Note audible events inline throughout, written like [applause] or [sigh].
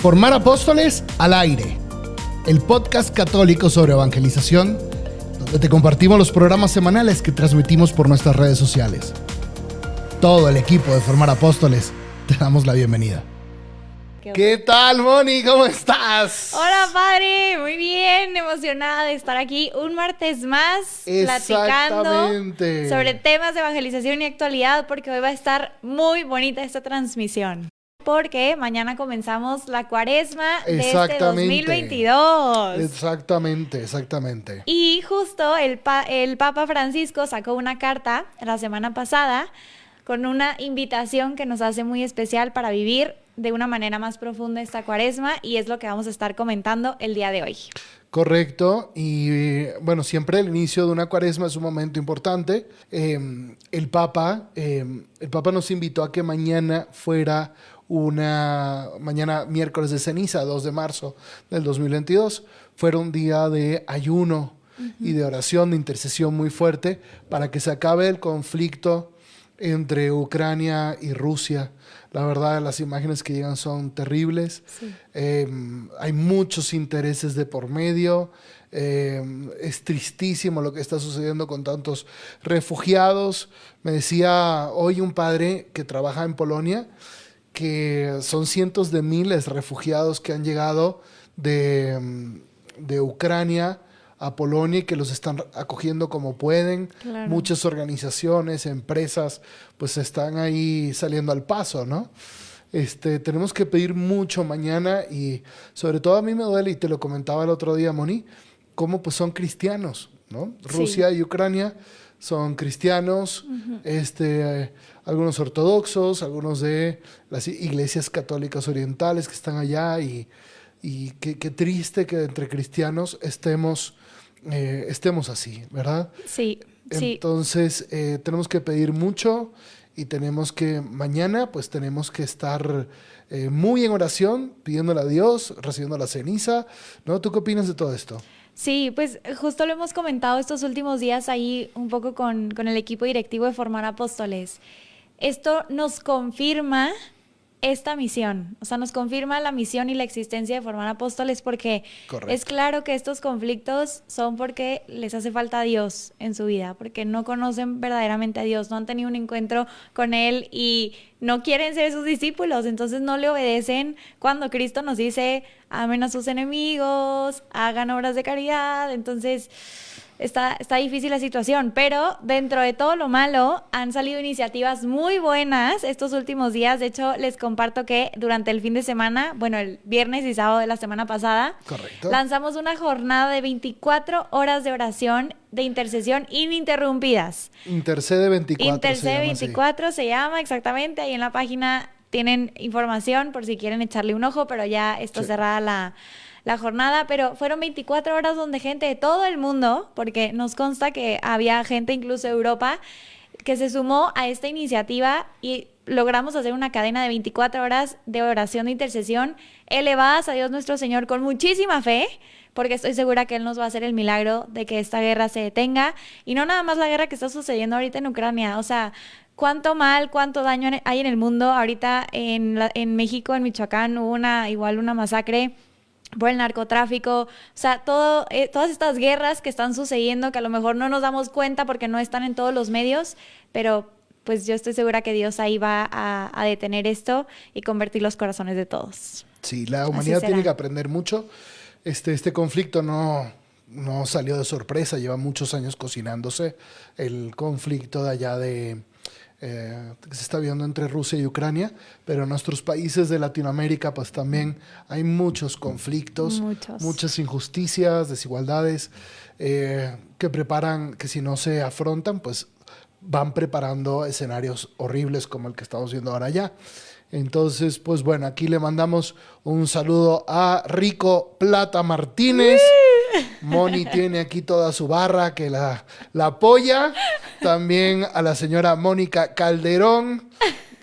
Formar Apóstoles al aire, el podcast católico sobre evangelización, donde te compartimos los programas semanales que transmitimos por nuestras redes sociales. Todo el equipo de Formar Apóstoles te damos la bienvenida. ¿Qué tal, Moni? ¿Cómo estás? Hola, padre. Muy bien, emocionada de estar aquí un martes más platicando sobre temas de evangelización y actualidad, porque hoy va a estar muy bonita esta transmisión porque mañana comenzamos la cuaresma de este 2022. Exactamente, exactamente. Y justo el, el Papa Francisco sacó una carta la semana pasada con una invitación que nos hace muy especial para vivir de una manera más profunda esta cuaresma y es lo que vamos a estar comentando el día de hoy. Correcto, y bueno, siempre el inicio de una cuaresma es un momento importante. Em, el Papa, em, el Papa nos invitó a que mañana fuera una mañana miércoles de ceniza, 2 de marzo del 2022, fuera un día de ayuno y de oración, de intercesión muy fuerte para que se acabe el conflicto entre Ucrania y Rusia. La verdad, las imágenes que llegan son terribles. Em, hay muchos intereses de por medio. Em, es tristísimo lo que está sucediendo con tantos refugiados. Me decía hoy un padre que trabaja en Polonia que son cientos de miles de refugiados que han llegado de, mm, Ucrania a Polonia y que los están acogiendo como pueden. Muchas organizaciones, empresas, pues están ahí saliendo al paso, ¿no? Este, tenemos que pedir mucho mañana y sobre todo a mí me duele, y te lo comentaba el otro día, Moni, cómo pues son cristianos, ¿no? Rusia y Ucrania son cristianos, este, algunos ortodoxos, algunos de las iglesias católicas orientales que están allá y, y qué, triste que entre cristianos estemos, eh, estemos así, ¿verdad? Sí. Entonces eh, tenemos que pedir mucho y tenemos que mañana pues tenemos que estar eh, muy en oración, pidiéndole a Dios, recibiendo la ceniza, ¿no? ¿Tú qué opinas de todo esto? Sí, pues justo lo hemos comentado estos últimos días ahí un poco con, con el equipo directivo de Formar Apóstoles. Esto nos confirma esta misión, o sea, nos confirma la misión y la existencia de formar apóstoles porque es claro que estos conflictos son porque les hace falta a Dios en su vida, porque no conocen verdaderamente a Dios, no han tenido un encuentro con Él y no quieren ser sus discípulos, entonces no le obedecen cuando Cristo nos dice, amen a sus enemigos, hagan obras de caridad, entonces está, está difícil la situación, pero dentro de todo lo malo han salido iniciativas muy buenas estos últimos días. De hecho, les comparto que durante el fin de semana, bueno, el viernes y sábado de la semana pasada, lanzamos una jornada de 24 horas de oración de intercesión ininterrumpidas. Intercede 24. Intercede 24 se llama exactamente, ahí en la página tienen información por si quieren echarle un ojo, pero ya está cerrada la la jornada, pero fueron 24 horas donde gente de todo el mundo, porque nos consta que había gente incluso de Europa, que se sumó a esta iniciativa y logramos hacer una cadena de 24 horas de oración de intercesión elevadas a Dios nuestro Señor con muchísima fe, porque estoy segura que Él nos va a hacer el milagro de que esta guerra se detenga y no nada más la guerra que está sucediendo ahorita en Ucrania, o sea, cuánto mal, cuánto daño hay en el mundo. Ahorita en, en México, en Michoacán, hubo una, igual una masacre por el narcotráfico, o sea, todo, eh, todas estas guerras que están sucediendo que a lo mejor no nos damos cuenta porque no están en todos los medios, pero pues yo estoy segura que Dios ahí va a, detener esto y convertir los corazones de todos. Sí, la humanidad tiene que aprender mucho. Este, este conflicto no, no salió de sorpresa, lleva muchos años cocinándose. El conflicto de allá de, eh, que se está viendo entre Rusia y Ucrania, pero en nuestros países de Latinoamérica pues también hay muchos conflictos, muchas injusticias, desigualdades eh, que preparan, que si no se afrontan pues van preparando escenarios horribles como el que estamos viendo ahora ya. Entonces, pues bueno, aquí le mandamos un saludo a Rico Plata Martínez. [laughs] Moni tiene aquí toda su barra que la, la apoya. También a la señora Mónica Calderón.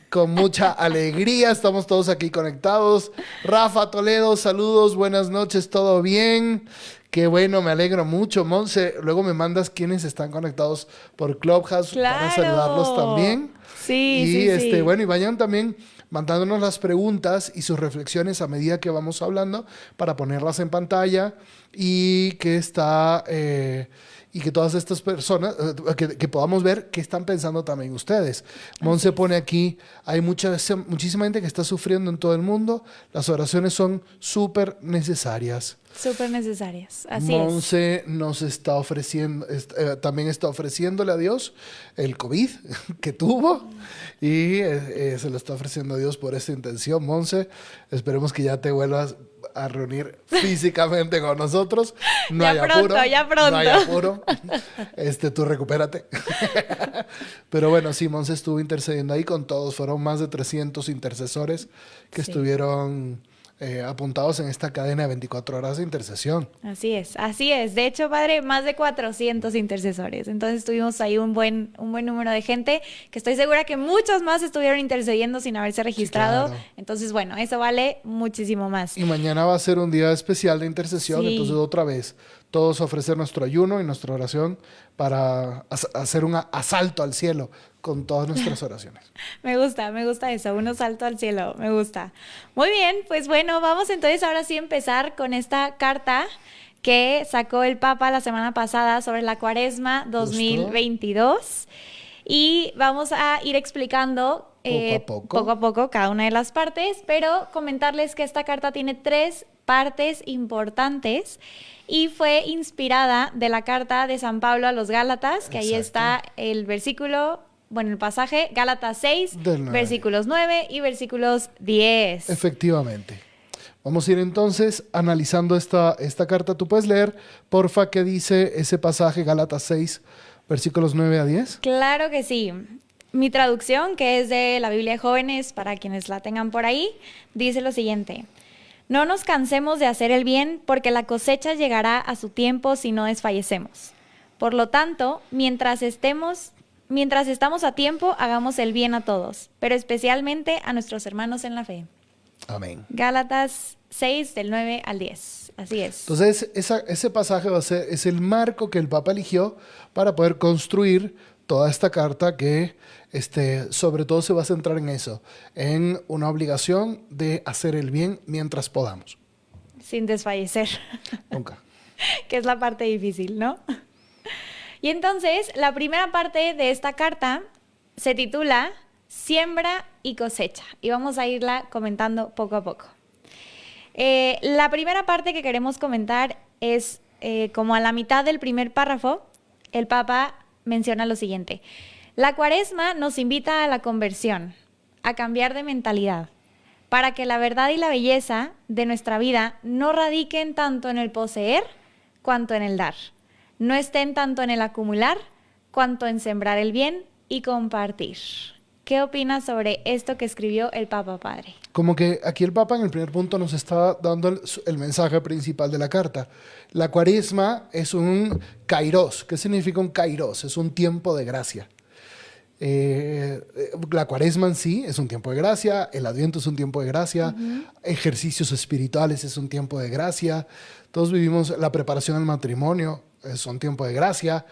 Con mucha alegría, estamos todos aquí conectados. Rafa Toledo, saludos, buenas noches, todo bien. Qué bueno, me alegro mucho, Monse. Luego me mandas quienes están conectados por Clubhouse para saludarlos también. Sí, y sí, este, sí. bueno, y vayan también mandándonos las preguntas y sus reflexiones a medida que vamos hablando para ponerlas en pantalla y que está eh, y que todas estas personas eh, que, que podamos ver qué están pensando también ustedes. Monse pone aquí, hay mucha, muchísima gente que está sufriendo en todo el mundo, las oraciones son súper necesarias. Súper necesarias. Así Monse es. nos está ofreciendo, eh, también está ofreciéndole a Dios el COVID [laughs] que tuvo y eh, eh, se lo está ofreciendo a Dios por esta intención. Monse, esperemos que ya te vuelvas a reunir [laughs] físicamente con nosotros. No Ya hay pronto, apuro, ya pronto. No hay apuro. [laughs] Este, tú recupérate. Pero bueno, sí, Monse estuvo intercediendo ahí con todos. Fueron más de 300 intercesores que Sí. estuvieron eh, apuntados en esta cadena de 24 horas de intercesión. Así es, así es. De hecho, padre, más de 400 intercesores. Entonces tuvimos ahí un buen, un buen número de gente que estoy segura que muchos más estuvieron intercediendo sin haberse registrado. claro. Entonces, bueno, eso vale muchísimo más. Y mañana va a ser un día especial de intercesión, Sí. entonces otra vez todos ofrecer nuestro ayuno y nuestra oración para hacer un asalto al cielo con todas nuestras oraciones. [laughs] Me gusta, me gusta eso, uno salto al cielo, me gusta. Muy bien, pues bueno, vamos entonces ahora sí a empezar con esta carta que sacó el Papa la semana pasada sobre la cuaresma 2022 y vamos a ir explicando eh, Poco a poco. poco a poco cada una de las partes, pero comentarles que esta carta tiene tres partes importantes y fue inspirada de la carta de San Pablo a los Gálatas, que ahí está el versículo, bueno, el pasaje, Gálatas 6, Del nueve. versículos 9 y versículos 10. Efectivamente. Vamos a ir entonces analizando esta, esta carta. ¿Tú puedes leer, porfa, qué dice ese pasaje, Gálatas 6, versículos 9 a 10? Claro que sí. Mi traducción, que es de la Biblia de Jóvenes, para quienes la tengan por ahí, dice lo siguiente. No nos cansemos de hacer el bien, porque la cosecha llegará a su tiempo si no desfallecemos. Por lo tanto, mientras estemos, mientras estamos a tiempo, hagamos el bien a todos, pero especialmente a nuestros hermanos en la fe. Amén. Gálatas 6 del 9 al 10. Así es. Entonces, esa- ese pasaje va a ser, es el marco que el Papa eligió para poder construir toda esta carta que este, sobre todo se va a centrar en eso, en una obligación de hacer el bien mientras podamos. Sin desfallecer. Nunca. [laughs] que es la parte difícil, ¿no? Y entonces, la primera parte de esta carta se titula Siembra y cosecha. Y vamos a irla comentando poco a poco. Eh, la primera parte que queremos comentar es eh, como a la mitad del primer párrafo, el Papa menciona lo siguiente. La cuaresma nos invita a la conversión, a cambiar de mentalidad, para que la verdad y la belleza de nuestra vida no radiquen tanto en el poseer cuanto en el dar. No estén tanto en el acumular cuanto en sembrar el bien y compartir. ¿Qué opinas sobre esto que escribió el Papa Padre? Como que aquí el Papa en el primer punto nos está dando el, el mensaje principal de la carta. La cuaresma es un kairos. ¿Qué significa un kairos? Es un tiempo de gracia. Eh, la cuaresma en sí es un tiempo de gracia, el adviento es un tiempo de gracia, ejercicios espirituales es un tiempo de gracia, todos vivimos la preparación al matrimonio, es un tiempo de gracia,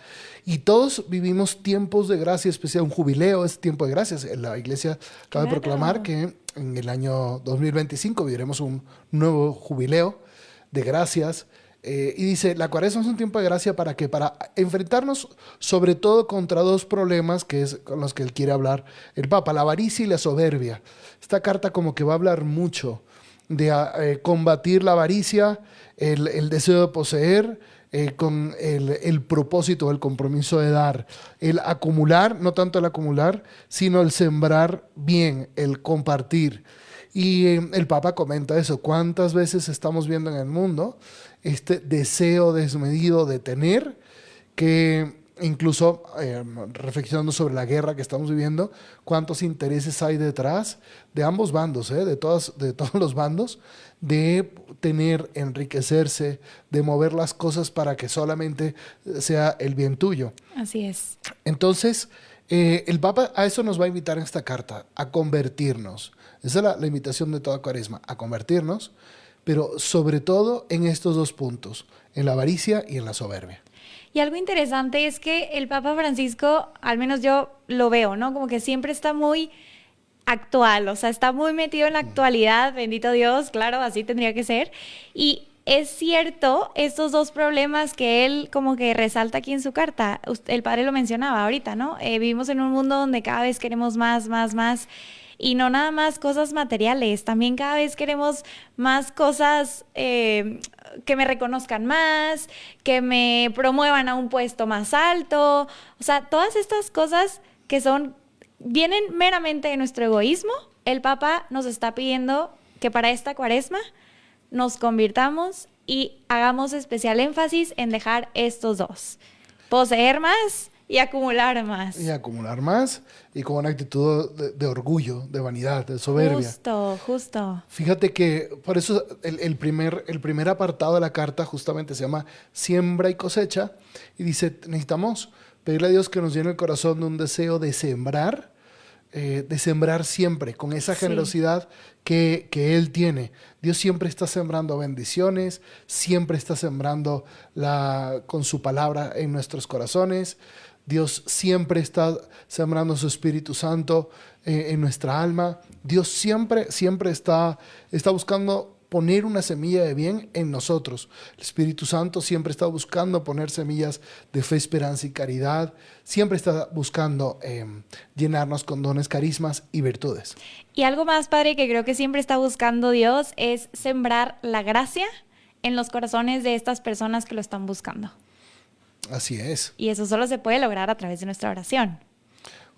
y todos vivimos tiempos de gracia, especial un jubileo es tiempo de gracias. La iglesia acaba de proclamar que en el año 2025 viviremos un nuevo jubileo de gracias. Eh, y dice, la cuaresma es un tiempo de gracia para que para enfrentarnos sobre todo contra dos problemas que es con los que él quiere hablar el Papa, la avaricia y la soberbia. Esta carta como que va a hablar mucho de ah, eh, combatir la avaricia, el, el deseo de poseer, eh, con el, el propósito, el compromiso de dar, el acumular, no tanto el acumular, sino el sembrar bien, el compartir. Y eh, el Papa comenta eso, cuántas veces estamos viendo en el mundo este deseo desmedido de tener, que incluso eh, reflexionando sobre la guerra que estamos viviendo, cuántos intereses hay detrás de ambos bandos, ¿eh? de, todas, de todos los bandos, de tener, enriquecerse, de mover las cosas para que solamente sea el bien tuyo. Así es. Entonces, eh, el Papa a eso nos va a invitar en esta carta, a convertirnos. Esa es la, la invitación de toda cuaresma, a convertirnos, pero sobre todo en estos dos puntos, en la avaricia y en la soberbia. Y algo interesante es que el Papa Francisco, al menos yo lo veo, ¿no? Como que siempre está muy actual, o sea, está muy metido en la actualidad, bendito Dios, claro, así tendría que ser. Y es cierto estos dos problemas que él como que resalta aquí en su carta. El padre lo mencionaba ahorita, ¿no? Eh, vivimos en un mundo donde cada vez queremos más, más, más. Y no nada más cosas materiales, también cada vez queremos más cosas eh, que me reconozcan más, que me promuevan a un puesto más alto. O sea, todas estas cosas que son, vienen meramente de nuestro egoísmo. El Papa nos está pidiendo que para esta cuaresma nos convirtamos y hagamos especial énfasis en dejar estos dos. Poseer más y acumular más. Y acumular más y con una actitud de, orgullo, de vanidad, de soberbia. Justo, justo. Fíjate que por eso el, primer, el primer apartado de la carta justamente se llama siembra y cosecha y dice, necesitamos pedirle a Dios que nos llene el corazón de un deseo de sembrar, eh, de sembrar siempre con esa generosidad que, que, Él tiene. Dios siempre está sembrando bendiciones, siempre está sembrando la, con su palabra en nuestros corazones. Dios siempre está sembrando su Espíritu Santo eh, en nuestra alma. Dios siempre, siempre está, está buscando poner una semilla de bien en nosotros. El Espíritu Santo siempre está buscando poner semillas de fe, esperanza y caridad. Siempre está buscando em, llenarnos con dones, carismas y virtudes. Y algo más, Padre, que creo que siempre está buscando Dios es sembrar la gracia en los corazones de estas personas que lo están buscando. Así es. Y eso solo se puede lograr a través de nuestra oración.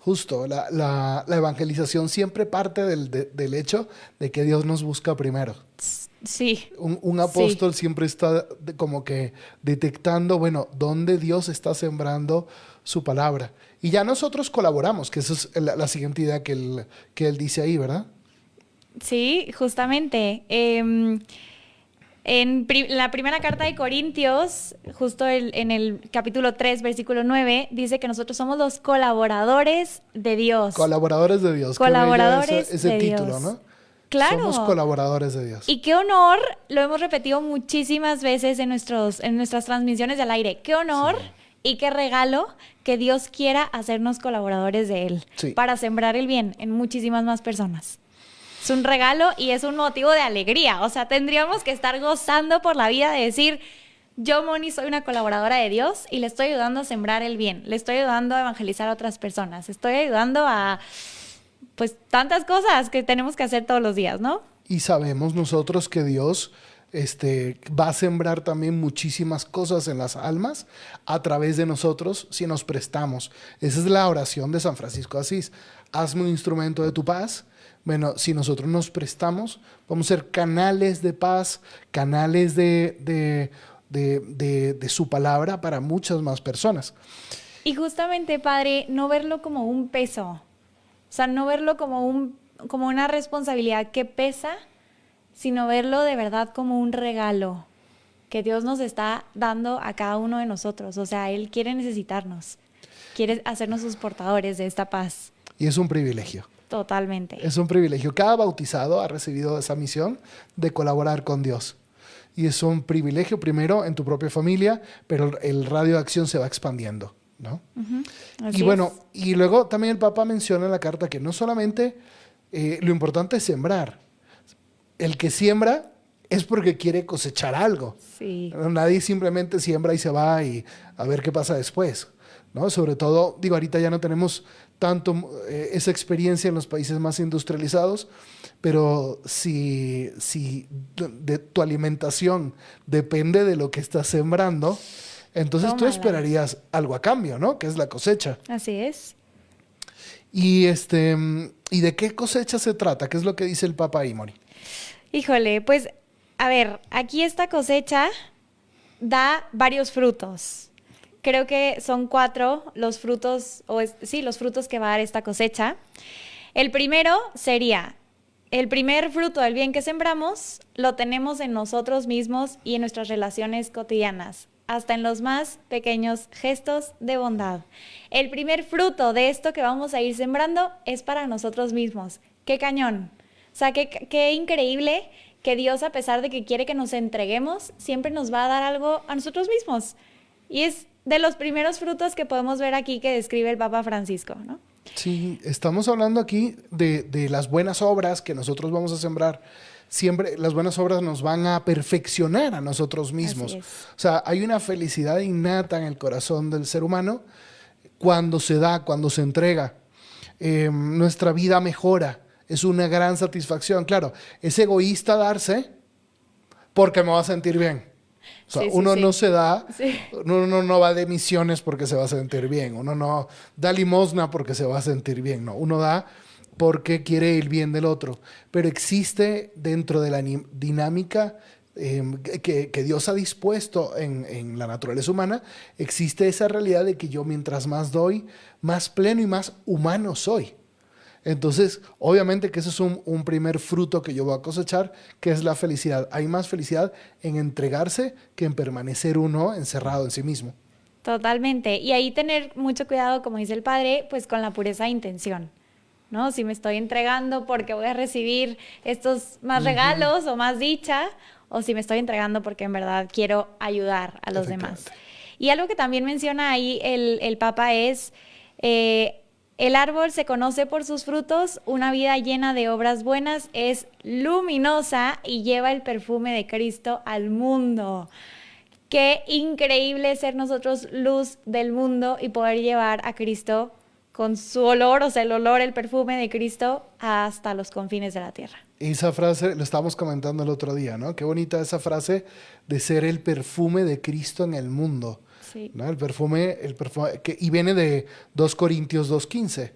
Justo, la, evangelización siempre parte del, hecho de que Dios nos busca primero. Sí. Un, apóstol siempre está como que detectando, bueno, dónde Dios está sembrando su palabra. Y ya nosotros colaboramos, que esa es la, siguiente idea que él, que él dice ahí, ¿verdad? Sí, justamente. Em, en la primera carta de Corintios, justo en el capítulo 3, versículo 9, dice que nosotros somos los colaboradores de Dios. Colaboradores de Dios. Colaboradores ese, ese título, ¿no? Claro. Somos colaboradores de Dios. Y qué honor, lo hemos repetido muchísimas veces en, nuestros, en nuestras transmisiones del aire, qué honor y qué regalo que Dios quiera hacernos colaboradores de Él para sembrar el bien en muchísimas más personas. Es un regalo y es un motivo de alegría. O sea, tendríamos que estar gozando por la vida de decir, yo, Moni, soy una colaboradora de Dios y le estoy ayudando a sembrar el bien, le estoy ayudando a evangelizar a otras personas, estoy ayudando a, pues, tantas cosas que tenemos que hacer todos los días, ¿no? Y sabemos nosotros que Dios este, va a sembrar también muchísimas cosas en las almas a través de nosotros si nos prestamos. Esa es la oración de San Francisco de Asís. Hazme un instrumento de tu paz bueno, si nosotros nos prestamos, vamos a ser canales de paz, canales de, su palabra para muchas más personas. Y justamente, Padre, no verlo como un peso, sea, no verlo como, un, como una responsabilidad que pesa, sino verlo de verdad como un regalo que Dios nos está dando a cada uno de nosotros. O sea, Él quiere necesitarnos, quiere hacernos sus portadores de esta paz. Y es un privilegio. Totalmente. Es un privilegio. Cada bautizado ha recibido esa misión de colaborar con Dios. Y es un privilegio primero en tu propia familia, pero el radio de acción se va expandiendo. ¿No? y bueno, y luego también el Papa menciona en la carta que no solamente eh, lo importante es sembrar. El que siembra es porque quiere cosechar algo. Sí. Nadie simplemente siembra y se va y a ver qué pasa después. ¿no? Sobre todo, digo, ahorita ya no tenemos tanto eh, esa experiencia en los países más industrializados, pero si, si de, tu alimentación depende de lo que estás sembrando, entonces tú esperarías algo a cambio, ¿no? Que es la cosecha. Así es. Y este, ¿y de qué cosecha se trata? ¿Qué es lo que dice el Papa Imori? Híjole, pues a ver, aquí esta cosecha da varios frutos creo que son cuatro los frutos, o sí, los frutos que va a dar esta cosecha. El primero sería, el primer fruto del bien que sembramos lo tenemos en nosotros mismos y en nuestras relaciones cotidianas, hasta en los más pequeños gestos de bondad. El primer fruto de esto que vamos a ir sembrando es para nosotros mismos. ¡Qué cañón! O sea, qué, increíble que Dios, a pesar de que quiere que nos entreguemos, siempre nos va a dar algo a nosotros mismos. Y es de los primeros frutos que podemos ver aquí que describe el Papa Francisco, ¿no? Sí, estamos hablando aquí de, de las buenas obras que nosotros vamos a sembrar siempre las buenas obras nos van a perfeccionar a nosotros mismos. O sea, hay una felicidad innata en el corazón del ser humano cuando se da, cuando se entrega. Em, nuestra vida mejora, es una gran satisfacción. Claro, es egoísta darse porque me va a sentir bien. O sea, uno no se da, uno no, va de misiones porque se va a sentir bien, uno no da limosna porque se va a sentir bien, no, uno da porque quiere el bien del otro. Pero existe dentro de la dinámica em, que, Dios ha dispuesto en, la naturaleza humana, existe esa realidad de que yo mientras más doy, más pleno y más humano soy. Entonces, obviamente que ese es un, un, primer fruto que yo voy a cosechar, que es la felicidad. Hay más felicidad en entregarse que en permanecer uno encerrado en sí mismo. Totalmente. Y ahí tener mucho cuidado, como dice el padre, pues con la pureza de intención. ¿No? Si me estoy entregando porque voy a recibir estos más regalos o más dicha, o si me estoy entregando porque en verdad quiero ayudar a los demás. Y algo que también menciona ahí el, el Papa es, eh, el árbol se conoce por sus frutos, una vida llena de obras buenas es luminosa y lleva el perfume de Cristo al mundo. Qué increíble ser nosotros luz del mundo y poder llevar a Cristo con su olor, o sea, el olor, el perfume de Cristo hasta los confines de la tierra. esa frase, lo estábamos comentando el otro día, ¿no? Qué bonita esa frase de ser el perfume de Cristo en el mundo. Sí. ¿no? El perfume, el perfume que, y viene de 2 Corintios 2.15,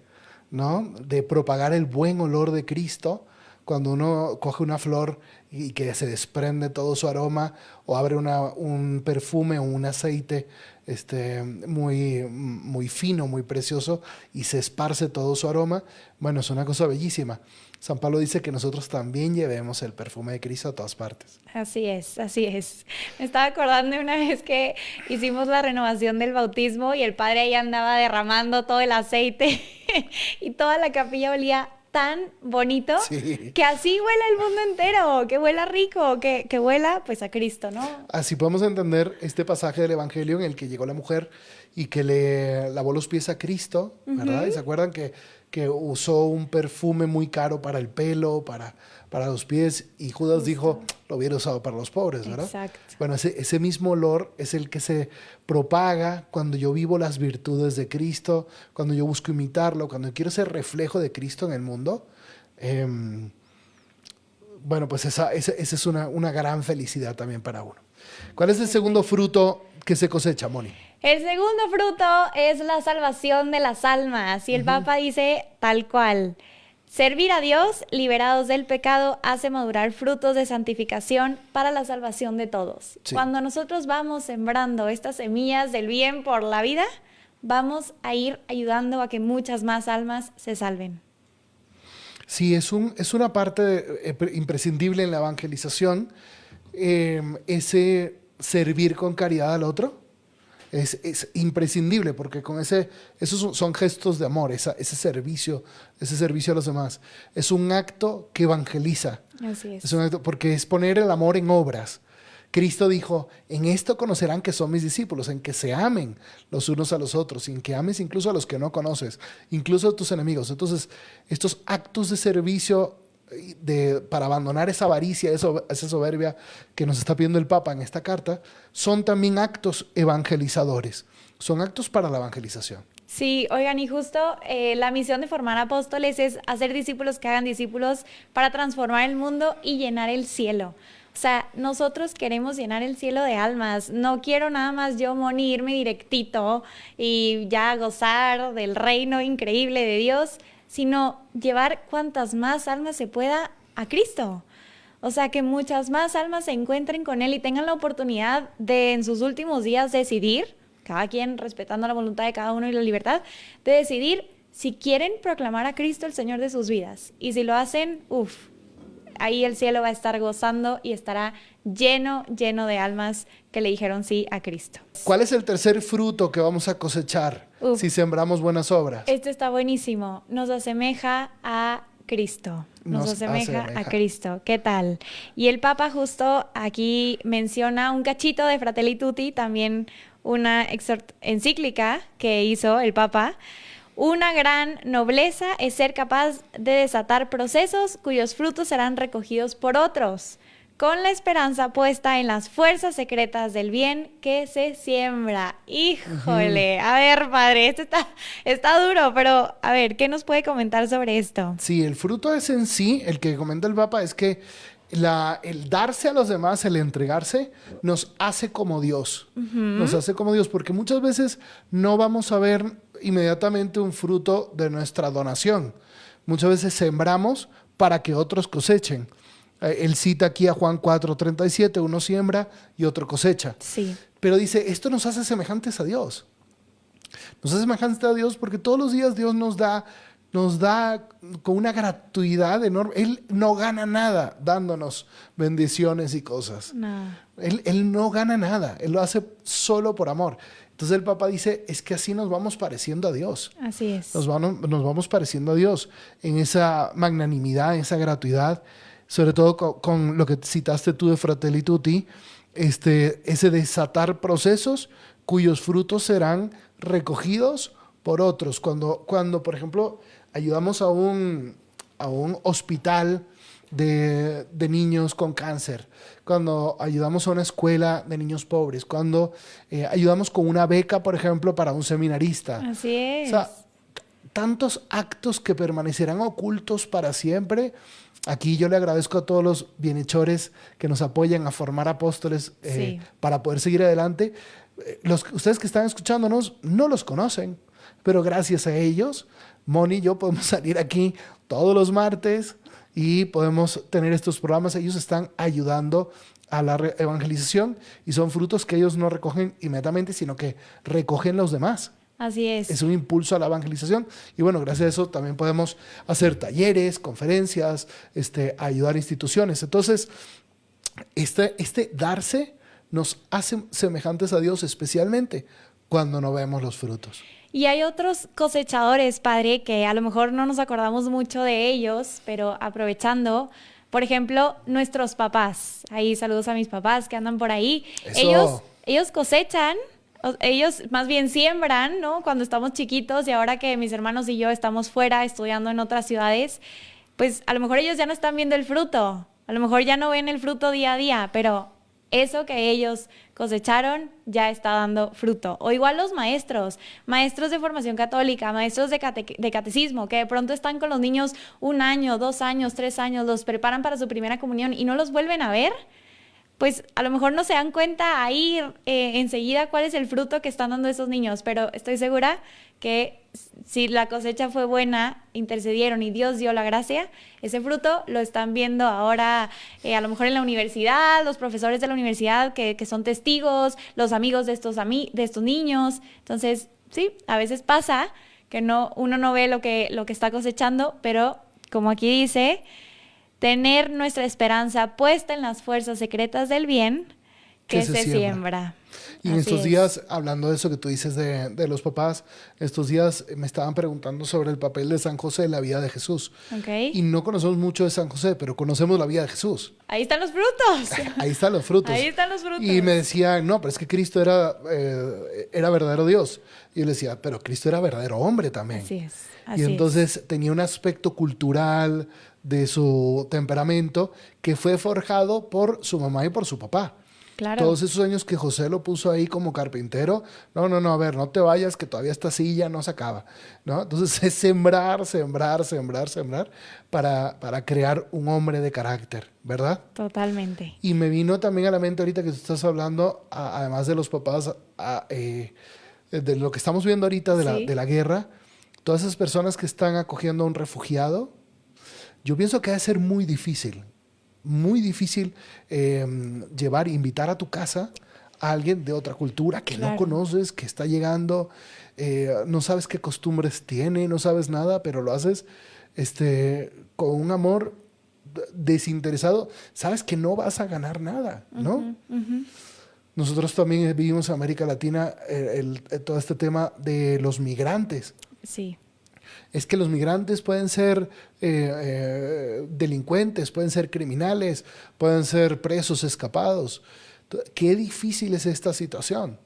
¿no? De propagar el buen olor de Cristo cuando uno coge una flor y que se desprende todo su aroma o abre un perfume o un aceite este, muy, muy fino, muy precioso y se esparce todo su aroma, bueno, es una cosa bellísima. San Pablo dice que nosotros también llevemos el perfume de Cristo a todas partes. Así es, así es. Me estaba acordando una vez que hicimos la renovación del bautismo y el padre ahí andaba derramando todo el aceite [laughs] y toda la capilla olía tan bonito que así huela el mundo entero, que huela rico, que, que huela pues a Cristo, ¿no? Así podemos entender este pasaje del Evangelio en el que llegó la mujer y que le lavó los pies a Cristo, ¿verdad? Y se acuerdan que, que usó un perfume muy caro para el pelo, para para los pies y Judas dijo, lo hubiera usado para los pobres, ¿verdad? Exacto. Bueno, ese, ese, mismo olor es el que se propaga cuando yo vivo las virtudes de Cristo, cuando yo busco imitarlo, cuando quiero ser reflejo de Cristo en el mundo. Em, bueno, pues esa, esa, esa es una, una, gran felicidad también para uno. ¿Cuál es el segundo fruto que se cosecha, Moni? El segundo fruto es la salvación de las almas. Y el Papa dice tal cual. Servir a Dios, liberados del pecado, hace madurar frutos de santificación para la salvación de todos. Cuando nosotros vamos sembrando estas semillas del bien por la vida, vamos a ir ayudando a que muchas más almas se salven. Sí, es, un, es una parte eh, imprescindible en la evangelización, em, ese servir con caridad al otro es, imprescindible porque con ese, esos son gestos de amor, ese servicio, ese servicio a los demás. Es un acto que evangeliza. Así es. porque es poner el amor en obras. Cristo dijo, en esto conocerán que son mis discípulos, en que se amen los unos a los otros, en que ames incluso a los que no conoces, incluso a tus enemigos. Entonces, estos actos de servicio de, para abandonar esa avaricia, esa soberbia que nos está pidiendo el Papa en esta carta, son también actos evangelizadores, son actos para la evangelización. Sí, oigan, y justo eh, la misión de formar apóstoles es hacer discípulos que hagan discípulos para transformar el mundo y llenar el cielo. O sea, nosotros queremos llenar el cielo de almas. No quiero nada más yo monirme directito y ya gozar del reino increíble de Dios, sino llevar cuantas más almas se pueda a Cristo. O sea, que muchas más almas se encuentren con Él y tengan la oportunidad de en sus últimos días decidir, cada quien respetando la voluntad de cada uno y la libertad, de decidir si quieren proclamar a Cristo el Señor de sus vidas. Y si lo hacen, uff, ahí el cielo va a estar gozando y estará lleno, lleno de almas que le dijeron sí a Cristo. ¿Cuál es el tercer fruto que vamos a cosechar si sembramos buenas obras? Este está buenísimo. Nos asemeja a Cristo. nos, Nos asemeja, asemeja. a Cristo. ¿Qué tal? Y el Papa justo aquí menciona un cachito de Fratelli Tutti, también una encíclica que hizo el Papa. Una gran nobleza es ser capaz de desatar procesos cuyos frutos serán recogidos por otros, con la esperanza puesta en las fuerzas secretas del bien que se siembra. Híjole, a ver, padre, esto está, está duro, pero a ver, ¿qué nos puede comentar sobre esto? Sí, el fruto es en sí, el que comenta el Papa, es que la, el darse a los demás, el entregarse, nos hace como Dios. Nos hace como Dios, porque muchas veces no vamos a ver inmediatamente un fruto de nuestra donación. Muchas veces sembramos para que otros cosechen. Eh, Él cita aquí a Juan 4:37, uno siembra y otro cosecha. Sí. Pero dice, esto nos hace semejantes a Dios. Nos hace semejantes a Dios porque todos los días Dios nos da, nos da con una gratuidad enorme. Él no gana nada dándonos bendiciones y cosas. No. Él, él no gana nada, Él lo hace solo por amor. Entonces el Papa dice, es que así nos vamos pareciendo a Dios. Así es. Nos vamos, nos vamos pareciendo a Dios en esa magnanimidad, en esa gratuidad, sobre todo co- con, lo que citaste tú de Fratelli Tutti, este, ese desatar procesos cuyos frutos serán recogidos por otros. Cuando, cuando por ejemplo, ayudamos a un, a un hospital de, de niños con cáncer, cuando ayudamos a una escuela de niños pobres, cuando eh, ayudamos con una beca, por ejemplo, para un seminarista. Así es. O sea, tantos actos que permanecerán ocultos para siempre. Aquí yo le agradezco a todos los bienhechores que nos apoyan a formar apóstoles eh, Sí. para poder seguir adelante. Eh, Los, ustedes que están escuchándonos no los conocen, pero gracias a ellos, Moni y yo podemos [laughs] salir aquí todos los martes y podemos tener estos programas. Ellos están ayudando a la evangelización y son frutos que ellos no recogen inmediatamente, sino que recogen los demás Así es. es un impulso a la evangelización. Y bueno, gracias a eso también podemos hacer talleres, conferencias, este, ayudar a instituciones. Entonces, este, este darse nos hace semejantes a Dios, especialmente cuando no vemos los frutos. Y hay otros cosechadores, padre, que a lo mejor no nos acordamos mucho de ellos, pero aprovechando, por ejemplo, nuestros papás. Ahí saludos a mis papás que andan por ahí. Eso. Ellos, ellos cosechan, ellos más bien siembran, ¿no? Cuando estamos chiquitos y ahora que mis hermanos y yo estamos fuera estudiando en otras ciudades, pues a lo mejor ellos ya no están viendo el fruto, a lo mejor ya no ven el fruto día a día, pero eso que ellos cosecharon ya está dando fruto. O igual los maestros, maestros de formación católica, maestros de, cate- de catecismo, que de pronto están con los niños un año, dos años, tres años, los preparan para su primera comunión y no los vuelven a ver. Pues a lo mejor no se dan cuenta ahí eh, enseguida cuál es el fruto que están dando esos niños, pero estoy segura que si la cosecha fue buena, intercedieron y Dios dio la gracia, ese fruto lo están viendo ahora eh, a lo mejor en la universidad, los profesores de la universidad que, que son testigos, los amigos de estos, ami- de estos niños. Entonces, sí, a veces pasa que no, uno no ve lo que, lo que está cosechando, pero como aquí dice, tener nuestra esperanza puesta en las fuerzas secretas del bien que, Que se se, siembra. siembra. Y en Así estos es. días, hablando de eso que tú dices de, de los papás, estos días me estaban preguntando sobre el papel de San José en la vida de Jesús. Ok. Y no conocemos mucho de San José, pero conocemos la vida de Jesús. Ahí están los frutos. [laughs] Ahí están los frutos. Ahí están los frutos. Y me decían, no, pero es que Cristo era, eh, era verdadero Dios. Y yo le decía, pero Cristo era verdadero hombre también. Así es. y así es. entonces tenía un aspecto cultural de su temperamento que fue forjado por su mamá y por su papá. Claro. Todos esos años que José lo puso ahí como carpintero, no, no, no, a ver, no te vayas, que todavía esta silla no se acaba, ¿no? Entonces [laughs] es sembrar, sembrar, sembrar, sembrar para, para crear un hombre de carácter, ¿verdad? Totalmente. Y me vino también a la mente ahorita que tú estás hablando, a- además de los papás, a- eh, de lo que estamos viendo ahorita de, la, de la guerra, todas esas personas que están acogiendo a un refugiado, yo pienso que ha de ser muy difícil, muy difícil eh, llevar, invitar a tu casa a alguien de otra cultura que no conoces, que está llegando, eh, no sabes qué costumbres tiene, no sabes nada, pero lo haces este, con un amor desinteresado, sabes que no vas a ganar nada, ¿no? Nosotros también vivimos en América Latina eh, el- eh, todo este tema de los migrantes. Sí. Es que los migrantes pueden ser eh, eh, delincuentes, pueden ser criminales, pueden ser presos escapados. Qué difícil es esta situación.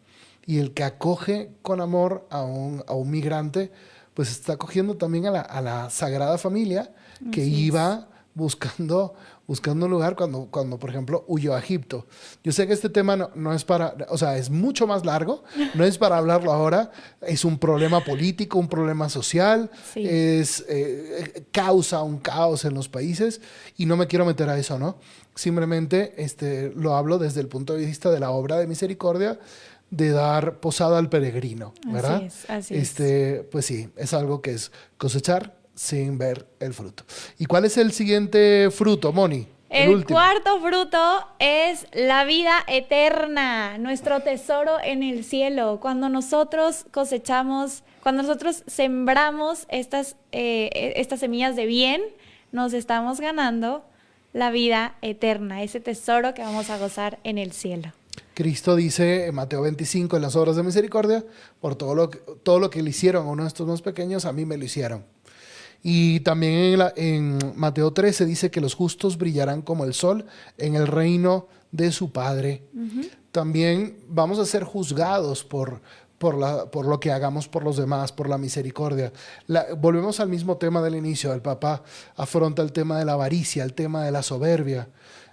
Y el que acoge con amor a un, a un migrante, pues está acogiendo también a la, a la Sagrada Familia que iba buscando, buscando un lugar cuando, cuando, por ejemplo, huyó a Egipto. Yo sé que este tema no, no, es para, o sea, es mucho más largo, [laughs] no es para hablarlo ahora, es un problema político, un problema social, sí. es, eh, causa un caos en los países y no me quiero meter a eso, ¿no? Simplemente este, lo hablo desde el punto de vista de la obra de misericordia, de dar posada al peregrino, ¿verdad? Así es, así este, Pues sí, es algo que es cosechar sin ver el fruto. ¿Y cuál es el siguiente fruto, Moni? El, el cuarto fruto es la vida eterna, nuestro tesoro en el cielo. Cuando nosotros cosechamos, cuando nosotros sembramos estas, eh, estas semillas de bien, nos estamos ganando la vida eterna, ese tesoro que vamos a gozar en el cielo. Cristo dice en Mateo 25 en las obras de misericordia, por todo lo que, todo lo que le hicieron a uno de estos más pequeños, a mí me lo hicieron. Y también en, la, en, Mateo 13 dice que los justos brillarán como el sol en el reino de su Padre. Uh -huh. También vamos a ser juzgados por, por, la, por, lo que hagamos por los demás, por la misericordia. La, volvemos al mismo tema del inicio. El Papa afronta el tema de la avaricia, el tema de la soberbia.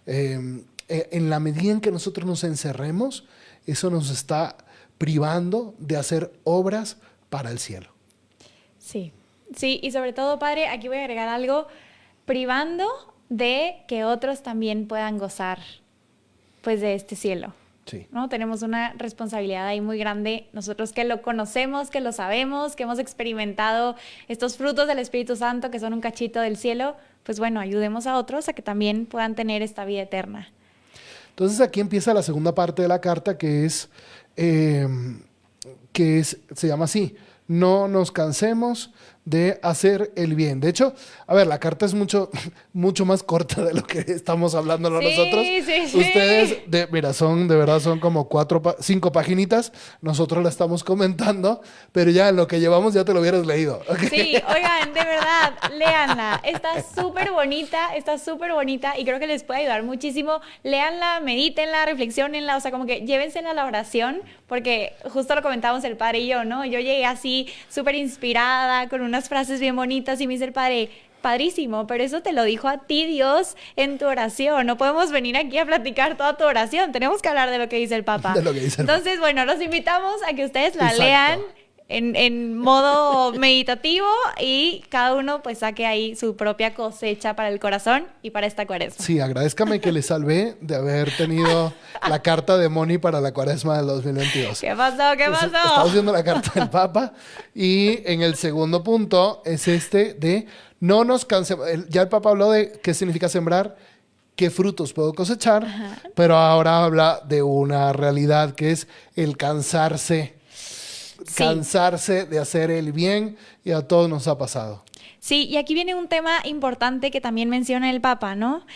Eh, en la medida en que nosotros nos encerremos, eso nos está privando de hacer obras para el cielo. Sí, sí, y sobre todo, Padre, aquí voy a agregar algo, privando de que otros también puedan gozar pues de este cielo. Sí. ¿no? Tenemos una responsabilidad ahí muy grande, nosotros que lo conocemos, que lo sabemos, que hemos experimentado estos frutos del Espíritu Santo, que son un cachito del cielo, pues bueno, ayudemos a otros a que también puedan tener esta vida eterna. Entonces aquí empieza la segunda parte de la carta que es, eh, que es, se llama así, no nos cansemos de hacer el bien. De hecho, a ver, la carta es mucho, [laughs] mucho más corta de lo que estamos hablando sí, nosotros. Sí, Ustedes, sí. de, mira, son, de verdad, son como cuatro, cinco paginitas. Nosotros la estamos comentando, pero ya en lo que llevamos ya te lo hubieras leído. ¿okay? Sí, oigan, de verdad, léanla. Está súper bonita, está súper bonita y creo que les puede ayudar muchísimo. Léanla, medítenla, reflexionenla, o sea, como que llévensela a la oración, porque justo lo comentamos el padre y yo, ¿no? Yo llegué así súper inspirada, con unas frases bien bonitas y me dice el padre, padrísimo, pero eso te lo dijo a ti Dios en tu oración. No podemos venir aquí a platicar toda tu oración, tenemos que hablar de lo que dice el Papa. [laughs] De lo que dice el Entonces, bueno, los invitamos a que ustedes la Exacto. lean. En, en, modo meditativo y cada uno pues saque ahí su propia cosecha para el corazón y para esta cuaresma. Sí, agradezcame que le salvé de haber tenido la carta de Moni para la cuaresma del 2022. ¿Qué pasó? ¿Qué pasó? Entonces, estamos viendo la carta del Papa y en el segundo punto es este de no nos cansemos. Ya el Papa habló de qué significa sembrar, qué frutos puedo cosechar, Ajá. pero ahora habla de una realidad que es el cansarse. Sí. Cansarse de hacer el bien y a todos nos ha pasado. Sí, y aquí viene un tema importante que también menciona el Papa, ¿no?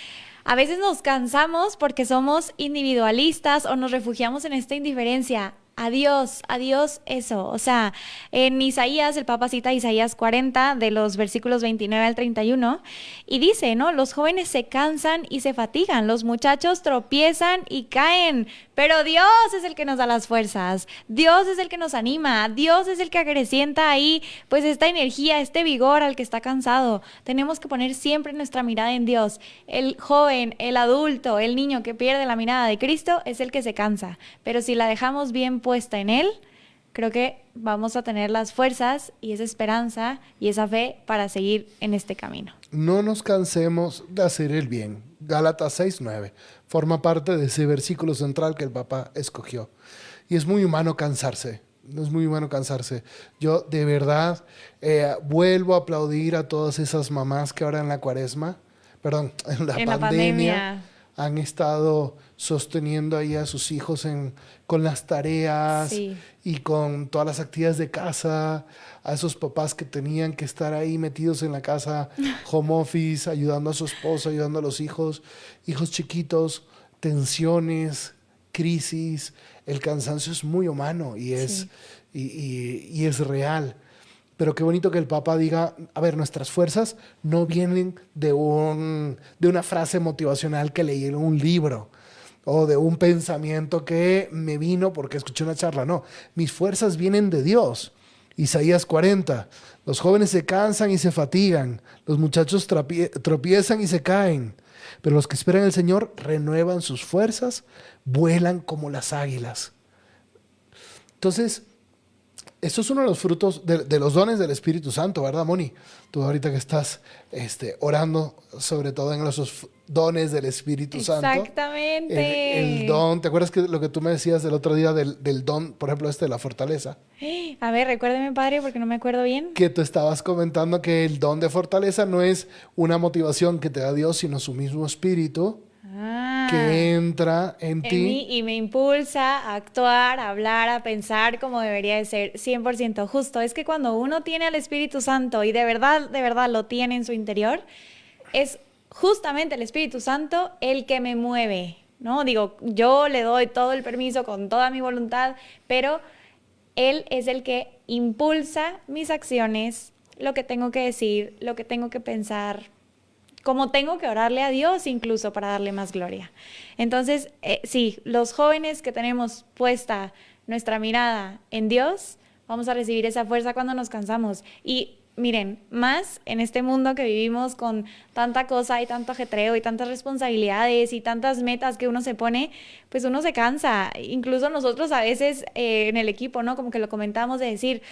A veces nos cansamos porque somos individualistas o nos refugiamos en esta indiferencia. Adiós, adiós eso. O sea, en Isaías, el Papa cita Isaías 40 de los versículos 29 al 31 y dice, ¿no? Los jóvenes se cansan y se fatigan, los muchachos tropiezan y caen, pero Dios es el que nos da las fuerzas, Dios es el que nos anima, Dios es el que acrecienta ahí pues esta energía, este vigor al que está cansado. Tenemos que poner siempre nuestra mirada en Dios. El joven, el adulto, el niño que pierde la mirada de Cristo es el que se cansa, pero si la dejamos bien puesta en Él, creo que vamos a tener las fuerzas y esa esperanza y esa fe para seguir en este camino. No nos cansemos de hacer el bien. Gálatas 6.9 forma parte de ese versículo central que el Papa escogió. Y es muy humano cansarse. No es muy humano cansarse. Yo de verdad eh, vuelvo a aplaudir a todas esas mamás que ahora en la cuaresma, perdón, [laughs] en la, en pandemia, la pandemia han estado sosteniendo ahí a sus hijos en, con las tareas sí. y con todas las actividades de casa, a esos papás que tenían que estar ahí metidos en la casa, [laughs] home office, ayudando a su esposa, ayudando a los hijos, hijos chiquitos, tensiones, crisis, el cansancio es muy humano y es, sí. y, y, y es real. Pero qué bonito que el Papa diga, a ver, nuestras fuerzas no vienen de, un, de una frase motivacional que leí en un libro o de un pensamiento que me vino porque escuché una charla. No, mis fuerzas vienen de Dios. Isaías 40. Los jóvenes se cansan y se fatigan, los muchachos tropiezan y se caen, pero los que esperan el Señor renuevan sus fuerzas, vuelan como las águilas. Entonces, esto es uno de los frutos de, los dones del Espíritu Santo, ¿verdad, Moni? Tú ahorita que estás este, orando sobre todo en los dones del Espíritu Santo. Exactamente. El, don, ¿te acuerdas que lo que tú me decías del otro día del, del, don, por ejemplo, este de la fortaleza? A ver, recuérdeme, padre, porque no me acuerdo bien. Que tú estabas comentando que el don de fortaleza no es una motivación que te da Dios, sino su mismo Espíritu Ah. que entra en, ti. y me impulsa a actuar, a hablar, a pensar como debería de ser 100% justo. Es que cuando uno tiene al Espíritu Santo y de verdad, de verdad lo tiene en su interior, es justamente el Espíritu Santo el que me mueve, ¿no? Digo, yo le doy todo el permiso con toda mi voluntad, pero Él es el que impulsa mis acciones, lo que tengo que decir, lo que tengo que pensar, como tengo que orarle a Dios incluso para darle más gloria. Entonces, eh, sí, los jóvenes que tenemos puesta nuestra mirada en Dios, vamos a recibir esa fuerza cuando nos cansamos. Y miren, más en este mundo que vivimos con tanta cosa y tanto ajetreo y tantas responsabilidades y tantas metas que uno se pone, pues uno se cansa. Incluso nosotros a veces eh, en el equipo, ¿no? Como que lo comentamos de decir,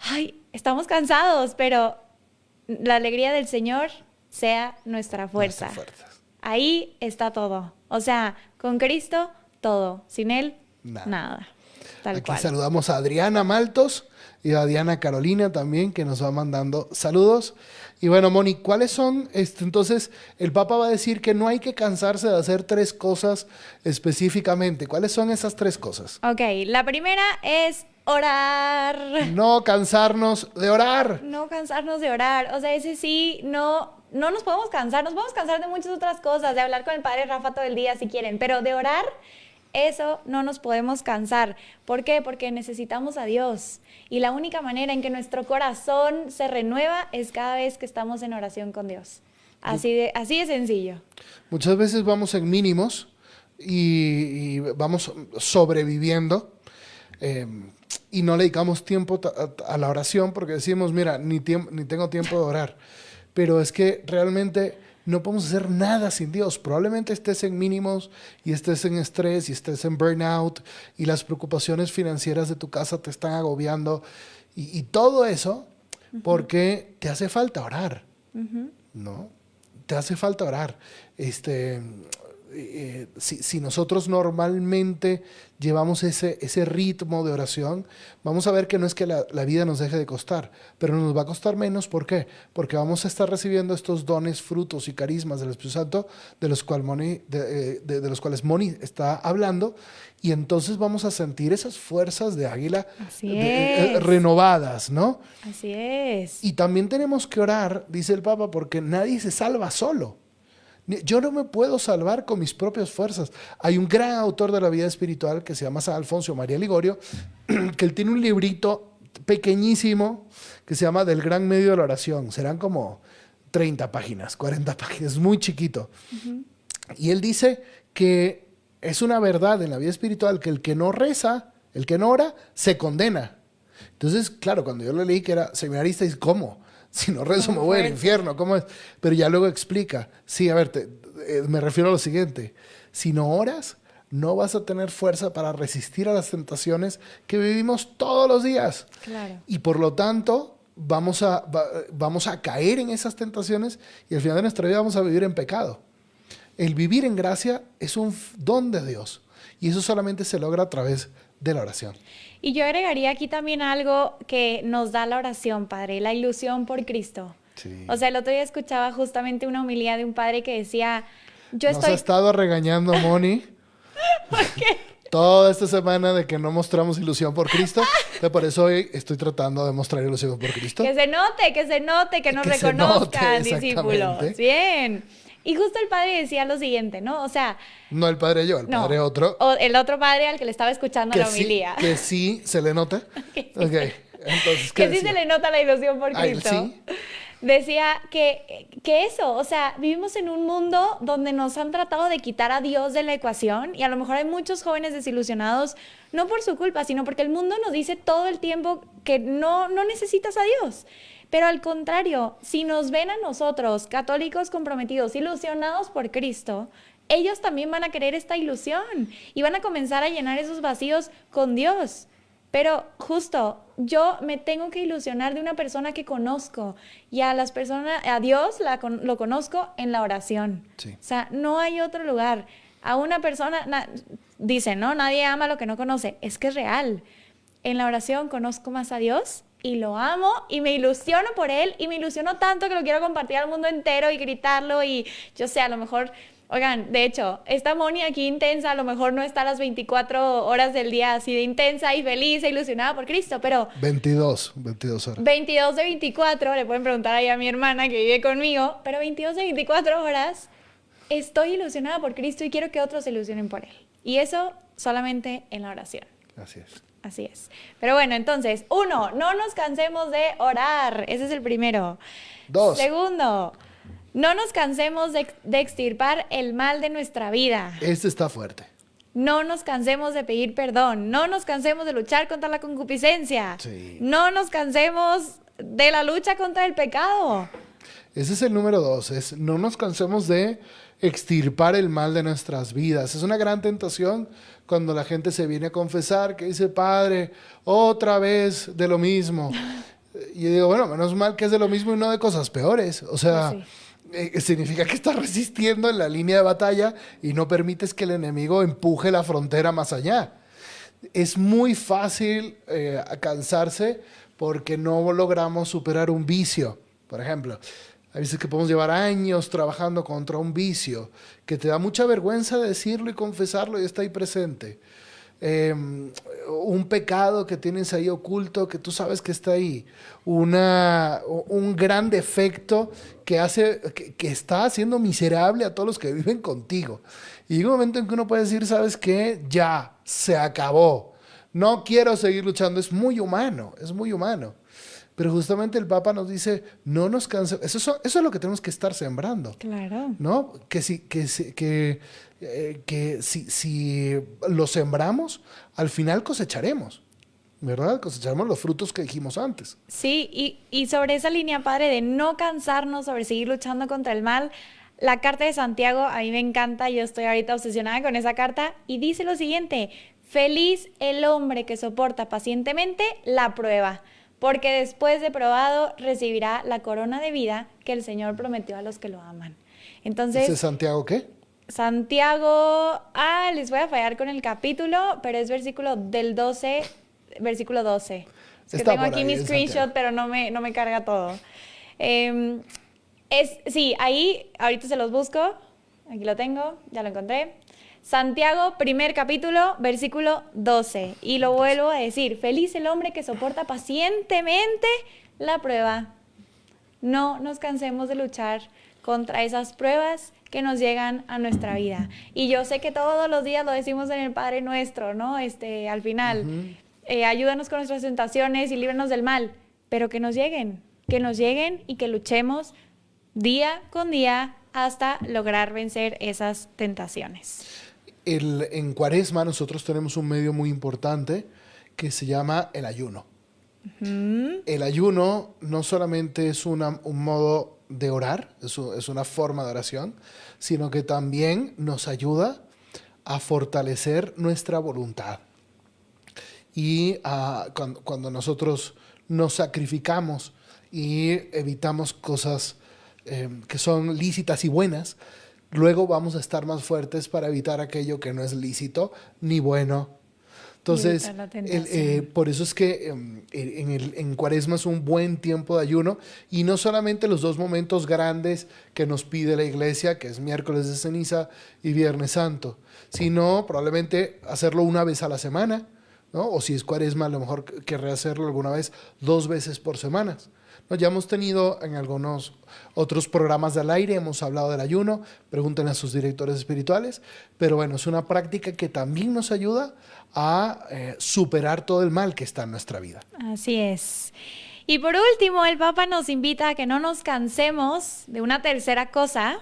ay, estamos cansados, pero la alegría del Señor sea nuestra fuerza. Ahí está todo. O sea, con Cristo, todo. Sin Él, nada. Aquí saludamos a Adriana Maltos y a Diana Carolina también, que nos va mandando saludos. Y bueno, Moni, ¿cuáles son? Este, entonces, el Papa va a decir que no hay que cansarse de hacer tres cosas específicamente. ¿Cuáles son esas tres cosas? Ok, la primera es orar. No cansarnos de orar. No cansarnos de orar. O sea, ese sí, no no nos podemos cansar, nos podemos cansar de muchas otras cosas, de hablar con el padre Rafa todo el día si quieren, pero de orar, eso no nos podemos cansar. ¿Por qué? Porque necesitamos a Dios. Y la única manera en que nuestro corazón se renueva es cada vez que estamos en oración con Dios. Así de, así de sencillo. Muchas veces vamos en mínimos y, vamos sobreviviendo. Em, y no le dedicamos tiempo a, la oración porque decimos, mira, ni, ni tengo tiempo de orar pero es que realmente no podemos hacer nada sin Dios. Probablemente estés en mínimos y estés en estrés y estés en burnout y las preocupaciones financieras de tu casa te están agobiando y, todo eso porque te hace falta orar, ¿no? Te hace falta orar. Este, eh, si, nosotros normalmente llevamos ese, ese ritmo de oración, vamos a ver que no es que la, vida nos deje de costar, pero nos va a costar menos. ¿Por qué? Porque vamos a estar recibiendo estos dones, frutos y carismas del Espíritu Santo de los, cual Moni, de, eh, los cuales Moni está hablando, y entonces vamos a sentir esas fuerzas de águila eh, renovadas, ¿no? Así es. Y también tenemos que orar, dice el Papa, porque nadie se salva solo. Yo no me puedo salvar con mis propias fuerzas. Hay un gran autor de la vida espiritual que se llama San Alfonso María Ligorio, [clears throat] que él tiene un librito pequeñísimo que se llama Del gran medio de la oración. Serán como 30 páginas, 40 páginas, muy chiquito. Y él dice que es una verdad en la vida espiritual que el que no reza, el que no ora, se condena. Entonces, claro, cuando yo lo leí que era seminarista, dice, ¿cómo? [laughs] Si no rezo me voy al infierno, ¿cómo es? Pero ya luego explica, sí, a ver, eh, me refiero a lo siguiente, si no oras, no vas a tener fuerza para resistir a las tentaciones que vivimos todos los días. Y por lo tanto, vamos a, vamos a caer en esas tentaciones y al final de nuestra vida vamos a vivir en pecado. El vivir en gracia es un don de Dios y eso solamente se logra a través de la oración. Y yo agregaría aquí también algo que nos da la oración, Padre, la ilusión por Cristo. O sea, el otro día escuchaba justamente una homilía de un padre que decía, yo estoy... Nos ha estado regañando Moni. [laughs] ¿Por qué? Toda esta semana de que no mostramos ilusión por Cristo. [laughs] por eso hoy estoy tratando de mostrar ilusión por Cristo. Que se note, que se note, que nos reconozcan, [laughs] discípulos. Bien. Y justo el padre decía lo siguiente, ¿no? O sea... No el padre yo, el padre otro. O el otro padre al que le estaba escuchando la homilía. que sí se le nota. [laughs] ok. Entonces, ¿qué que sí decía? se le nota la ilusión por Ay, Cristo. sí. Decía que, que eso, o sea, vivimos en un mundo donde nos han tratado de quitar a Dios de la ecuación y a lo mejor hay muchos jóvenes desilusionados, no por su culpa, sino porque el mundo nos dice todo el tiempo que no, no necesitas a Dios. Pero al contrario, si nos ven a nosotros, católicos comprometidos, ilusionados por Cristo, ellos también van a querer esta ilusión y van a comenzar a llenar esos vacíos con Dios. Pero justo, yo me tengo que ilusionar de una persona que conozco y a las personas, a Dios la lo conozco en la oración. Sí. O sea, no hay otro lugar. A una persona, na- dice, ¿no? Nadie ama lo que no conoce. Es que es real. En la oración conozco más a Dios y lo amo y me ilusiono por Él y me ilusiono tanto que lo quiero compartir al mundo entero y gritarlo y yo sé, a lo mejor, oigan, de hecho, esta Moni aquí intensa, a lo mejor no está las 24 horas del día así de intensa y feliz e ilusionada por Cristo, pero 22, 22 horas. 22 de 24, le pueden preguntar ahí a mi hermana que vive conmigo, pero 22 de 24 horas estoy ilusionada por Cristo y quiero que otros se ilusionen por Él. Y eso solamente en la oración. Así es. Así es. Pero bueno, entonces, uno, no nos cansemos de orar. Ese es el primero. Dos. Segundo, no nos cansemos de, de extirpar el mal de nuestra vida. Este está fuerte. No nos cansemos de pedir perdón. No nos cansemos de luchar contra la concupiscencia. Sí. No nos cansemos de la lucha contra el pecado. Ese es el número dos. Es no nos cansemos de extirpar el mal de nuestras vidas. Es una gran tentación cuando la gente se viene a confesar que dice, Padre, otra vez de lo mismo. [laughs] Y yo digo, bueno, menos mal que es de lo mismo y no de cosas peores. O sea, Pues eh, significa que estás resistiendo en la línea de batalla y no permites que el enemigo empuje la frontera más allá. Es muy fácil eh, cansarse porque no logramos superar un vicio. Por ejemplo, hay veces que podemos llevar años trabajando contra un vicio que te da mucha vergüenza decirlo y confesarlo y está ahí presente. Eh, un pecado que tienes ahí oculto que tú sabes que está ahí. Una, un gran defecto que, hace, que, que está haciendo miserable a todos los que viven contigo. Y llega un momento en que uno puede decir, ¿sabes qué? Ya, se acabó. No quiero seguir luchando. Es muy humano, es muy humano. Pero justamente el Papa nos dice, no nos cansemos. Eso, eso, eso es lo que tenemos que estar sembrando. Claro. ¿No? Que si, que, si- que, eh, que si, si lo sembramos, al final cosecharemos. ¿Verdad? Cosecharemos los frutos que dijimos antes. Sí, y, y sobre esa línea, padre, de no cansarnos, sobre seguir luchando contra el mal, la carta de Santiago a mí me encanta, yo estoy ahorita obsesionada con esa carta, y dice lo siguiente, feliz el hombre que soporta pacientemente la prueba, porque después de probado recibirá la corona de vida que el Señor prometió a los que lo aman. Entonces, ¿Ese es Santiago qué? Santiago, ah, les voy a fallar con el capítulo, pero es versículo del 12, versículo 12. Es que tengo aquí ahí, mi screenshot, pero no me, no me carga todo. Em, es, sí, ahí, ahorita se los busco. Aquí lo tengo, ya lo encontré. Santiago, primer capítulo, versículo 12. Y lo vuelvo a decir, feliz el hombre que soporta pacientemente la prueba. No nos cansemos de luchar contra esas pruebas que nos llegan a nuestra vida. Y yo sé que todos los días lo decimos en el Padre Nuestro, ¿no? Este, al final, eh, ayúdanos con nuestras tentaciones y líbranos del mal, pero que nos lleguen, que nos lleguen y que luchemos día con día hasta lograr vencer esas tentaciones. El- en Cuaresma nosotros tenemos un medio muy importante que se llama el ayuno. El ayuno no solamente es una- un modo de orar, es, una forma de oración, sino que también nos ayuda a fortalecer nuestra voluntad. Y ah, cuando, cuando nosotros nos sacrificamos y evitamos cosas eh, que son lícitas y buenas, luego vamos a estar más fuertes para evitar aquello que no es lícito ni bueno. Entonces, el, eh, por eso es que em, en, el, en Cuaresma es un buen tiempo de ayuno y no solamente los dos momentos grandes que nos pide la iglesia, que es miércoles de ceniza y viernes santo, sino probablemente hacerlo una vez a la semana, ¿no? O si es Cuaresma, a lo mejor querré hacerlo alguna vez dos veces por semana. ¿No? Ya hemos tenido en algunos otros programas del aire, hemos hablado del ayuno, pregúntenle a sus directores espirituales, pero bueno, es una práctica que también nos ayuda a eh, superar todo el mal que está en nuestra vida. Así es. Y por último, el Papa nos invita a que no nos cansemos de una tercera cosa,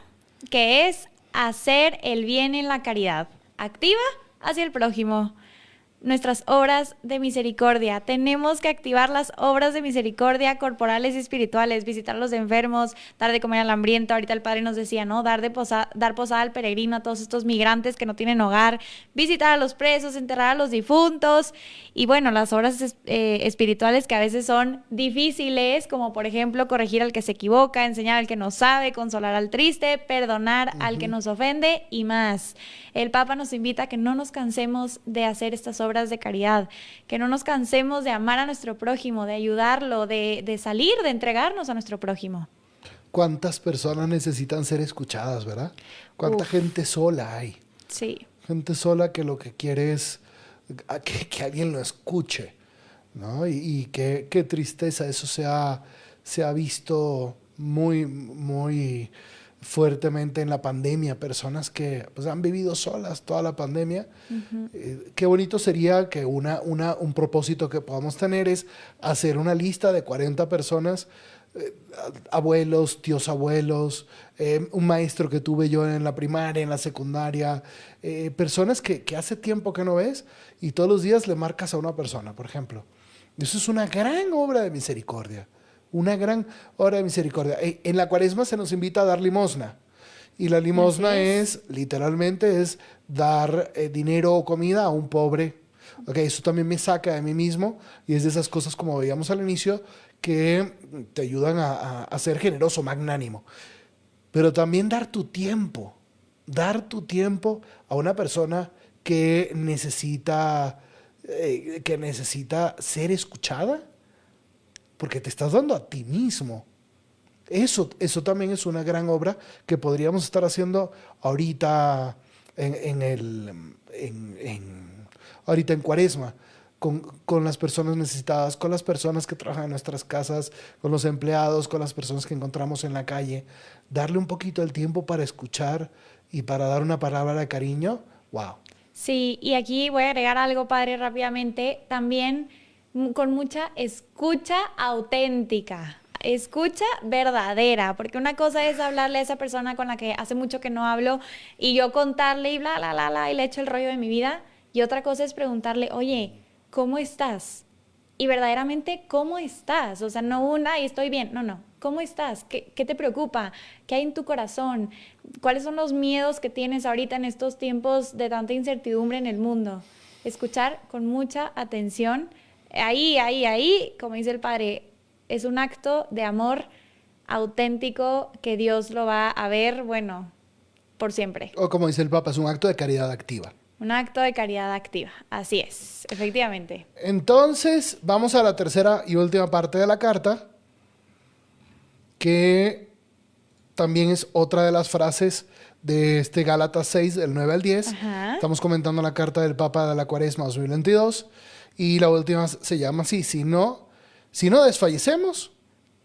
que es hacer el bien en la caridad, activa hacia el prójimo nuestras obras de misericordia. Tenemos que activar las obras de misericordia corporales y espirituales, visitar a los enfermos, dar de comer al hambriento. Ahorita el Padre nos decía, ¿no? Dar, de posada, dar posada al peregrino, a todos estos migrantes que no tienen hogar, visitar a los presos, enterrar a los difuntos. Y bueno, las obras eh, espirituales que a veces son difíciles, como por ejemplo corregir al que se equivoca, enseñar al que no sabe, consolar al triste, perdonar al que nos ofende y más. El Papa nos invita a que no nos cansemos de hacer estas obras de caridad, que no nos cansemos de amar a nuestro prójimo, de ayudarlo, de, salir, de entregarnos a nuestro prójimo. ¿Cuántas personas necesitan ser escuchadas, verdad? ¿Cuánta gente sola hay? Sí. Gente sola que lo que quiere es que, alguien lo escuche, ¿no? Y, qué, tristeza, eso se ha, se ha visto muy, muy fuertemente en la pandemia, personas que pues, han vivido solas toda la pandemia. Eh, qué bonito sería que una, una, un propósito que podamos tener es hacer una lista de 40 personas, eh, abuelos, tíos abuelos, eh, un maestro que tuve yo en la primaria, en la secundaria, personas que, que hace tiempo que no ves y todos los días le marcas a una persona, por ejemplo. Eso es una gran obra de misericordia una gran obra de misericordia. Eh, en la cuaresma se nos invita a dar limosna. Y la limosna es. literalmente, es dar eh, dinero o comida a un pobre. Okay, eso también me saca de mí mismo y es de esas cosas, como veíamos al inicio, que te ayudan a, ser generoso, magnánimo. Pero también dar tu tiempo, dar tu tiempo a una persona que necesita, eh, que necesita ser escuchada porque te estás dando a ti mismo. Eso, eso también es una gran obra que podríamos estar haciendo ahorita en, el, en, ahorita en cuaresma. Con, con, las personas necesitadas, con las personas que trabajan en nuestras casas, con los empleados, con las personas que encontramos en la calle, darle un poquito el tiempo para escuchar y para dar una palabra de cariño, wow. Sí, y aquí voy a agregar algo, padre, rápidamente. También con mucha escucha auténtica, escucha verdadera, porque una cosa es hablarle a esa persona con la que hace mucho que no hablo y yo contarle y bla, bla, bla, bla, y le echo el rollo de mi vida, y otra cosa es preguntarle, oye, ¿cómo estás? Y verdaderamente, ¿cómo estás? O sea, no una y estoy bien, no, no, ¿cómo estás? ¿Qué, ¿Qué, te preocupa? ¿Qué hay en tu corazón? ¿Cuáles son los miedos que tienes ahorita en estos tiempos de tanta incertidumbre en el mundo? Escuchar con mucha atención ahí, ahí, ahí, como dice el Padre, es un acto de amor auténtico que Dios lo va a ver, bueno, por siempre. O como dice el Papa, es un acto de caridad activa. Un acto de caridad activa, así es, efectivamente. Entonces, vamos a la tercera y última parte de la carta, que también es otra de las frases de este Gálatas 6, del 9 al 10. Estamos comentando la carta del Papa de la Cuaresma 2022. Y la última se llama así, si no, si no desfallecemos,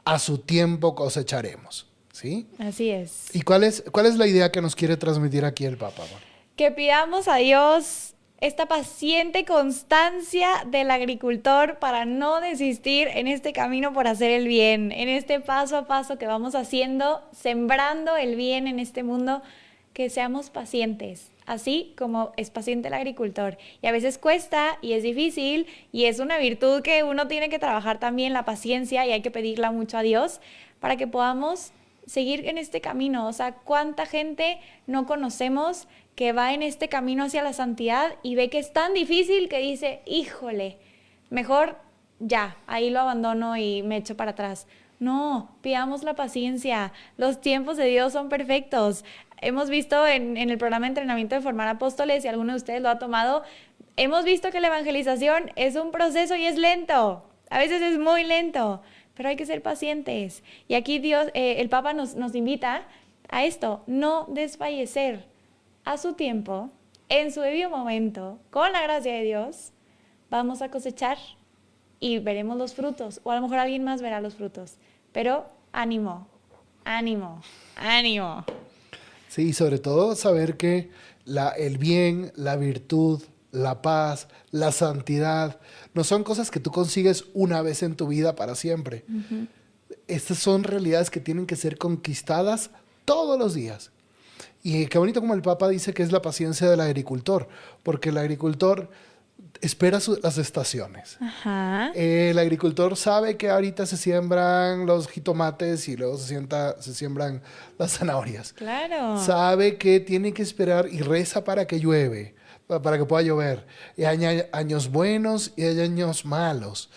a su tiempo cosecharemos. ¿Sí? Así es. ¿Y cuál es, cuál es la idea que nos quiere transmitir aquí el Papa? Que pidamos a Dios esta paciente constancia del agricultor para no desistir en este camino por hacer el bien, en este paso a paso que vamos haciendo, sembrando el bien en este mundo, que seamos pacientes, así como es paciente el agricultor. Y a veces cuesta y es difícil y es una virtud que uno tiene que trabajar también, la paciencia, y hay que pedirla mucho a Dios para que podamos seguir en este camino. O sea, ¿cuánta gente no conocemos que va en este camino hacia la santidad y ve que es tan difícil que dice, híjole, mejor ya, ahí lo abandono y me echo para atrás? No, pidamos la paciencia. Los tiempos de Dios son perfectos hemos visto en, el programa de entrenamiento de formar apóstoles, y alguno de ustedes lo ha tomado, hemos visto que la evangelización es un proceso y es lento. A veces es muy lento, pero hay que ser pacientes. Y aquí Dios, eh, el Papa nos, nos invita a esto, no desfallecer a su tiempo, en su debido momento, con la gracia de Dios, vamos a cosechar y veremos los frutos, o a lo mejor alguien más verá los frutos, Pero ánimo, ánimo, ánimo. Sí, sobre todo saber que la, el bien, la virtud, la paz, la santidad, no son cosas que tú consigues una vez en tu vida para siempre. Estas son realidades que tienen que ser conquistadas todos los días. Y qué bonito como el Papa dice que es la paciencia del agricultor, porque el agricultor espera las estaciones. el agricultor sabe que ahorita se siembran los jitomates y luego se, sienta, se siembran las zanahorias. Claro. Sabe que tiene que esperar y reza para que llueve, para que pueda llover. Y hay años buenos y hay años malos.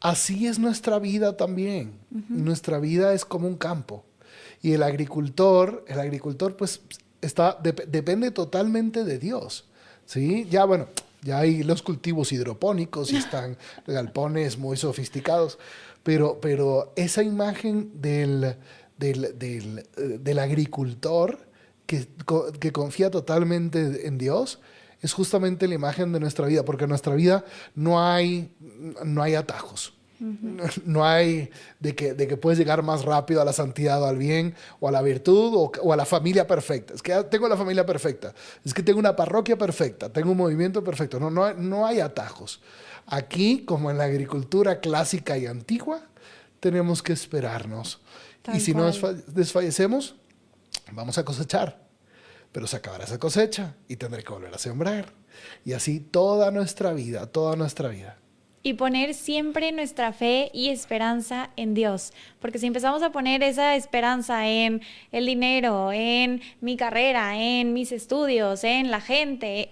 Así es nuestra vida también. Nuestra vida es como un campo. Y el agricultor, el agricultor pues está, depende totalmente de Dios. ¿Sí? Ya bueno, ya hay los cultivos hidropónicos y están galpones muy sofisticados, pero, pero esa imagen del, del, agricultor que, que confía totalmente en Dios, es justamente la imagen de nuestra vida, porque en nuestra vida no hay, no hay atajos. [laughs] No hay de que, de que puedes llegar más rápido a la santidad o al bien o a la virtud o, a la familia perfecta. Es que tengo la familia perfecta. Es que tengo una parroquia perfecta. Tengo un movimiento perfecto. No, no, no hay atajos. Aquí, como en la agricultura clásica y antigua, tenemos que esperarnos. y si no desfallecemos, vamos a cosechar. Pero se acabará esa cosecha y tendré que volver a sembrar. Y así toda nuestra vida, toda nuestra vida y poner siempre nuestra fe y esperanza en Dios. Porque si empezamos a poner esa esperanza en el dinero, en mi carrera, en mis estudios, en la gente,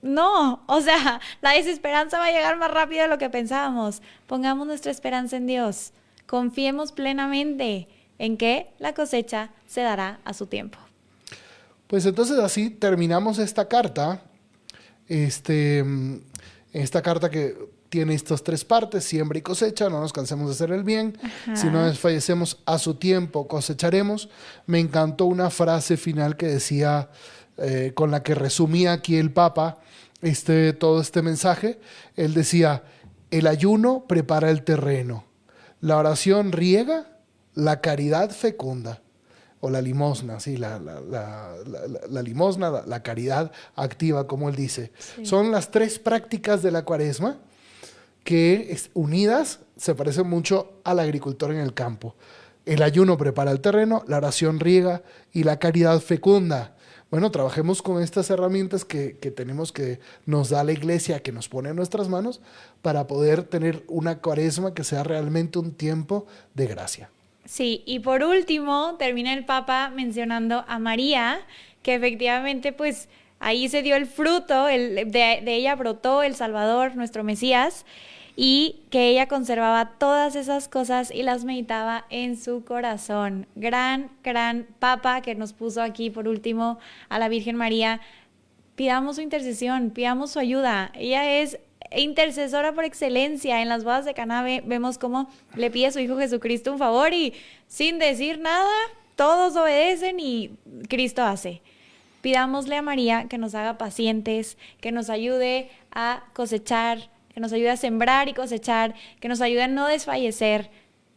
no, o sea, [laughs] la desesperanza va a llegar más rápido de lo que pensábamos. Pongamos nuestra esperanza en Dios. Confiemos plenamente en que la cosecha se dará a su tiempo. Pues entonces así terminamos esta carta. Este, esta carta que tiene estas tres partes, siembra y cosecha, no nos cansemos de hacer el bien, si no desfallecemos a su tiempo cosecharemos. Me encantó una frase final que decía, eh, con la que resumía aquí el Papa este, todo este mensaje, él decía, el ayuno prepara el terreno, la oración riega, la caridad fecunda o la limosna, sí, la, la, limosna, la, caridad activa, como él dice. Son las tres prácticas de la cuaresma que unidas se parecen mucho al agricultor en el campo. El ayuno prepara el terreno, la oración riega y la caridad fecunda. Bueno, trabajemos con estas herramientas que, tenemos que nos da la iglesia, que nos pone en nuestras manos, para poder tener una cuaresma que sea realmente un tiempo de gracia. Sí, y por último, termina el Papa mencionando a María, que efectivamente, pues ahí se dio el fruto, el, de, de ella brotó el Salvador, nuestro Mesías y que ella conservaba todas esas cosas y las meditaba en su corazón. Gran, gran papa que nos puso aquí por último a la Virgen María. Pidamos su intercesión, pidamos su ayuda. Ella es intercesora por excelencia. En las bodas de Canabe vemos cómo le pide a su Hijo Jesucristo un favor y sin decir nada, todos obedecen y Cristo hace. Pidámosle a María que nos haga pacientes, que nos ayude a cosechar que nos ayude a sembrar y cosechar, que nos ayude a no desfallecer.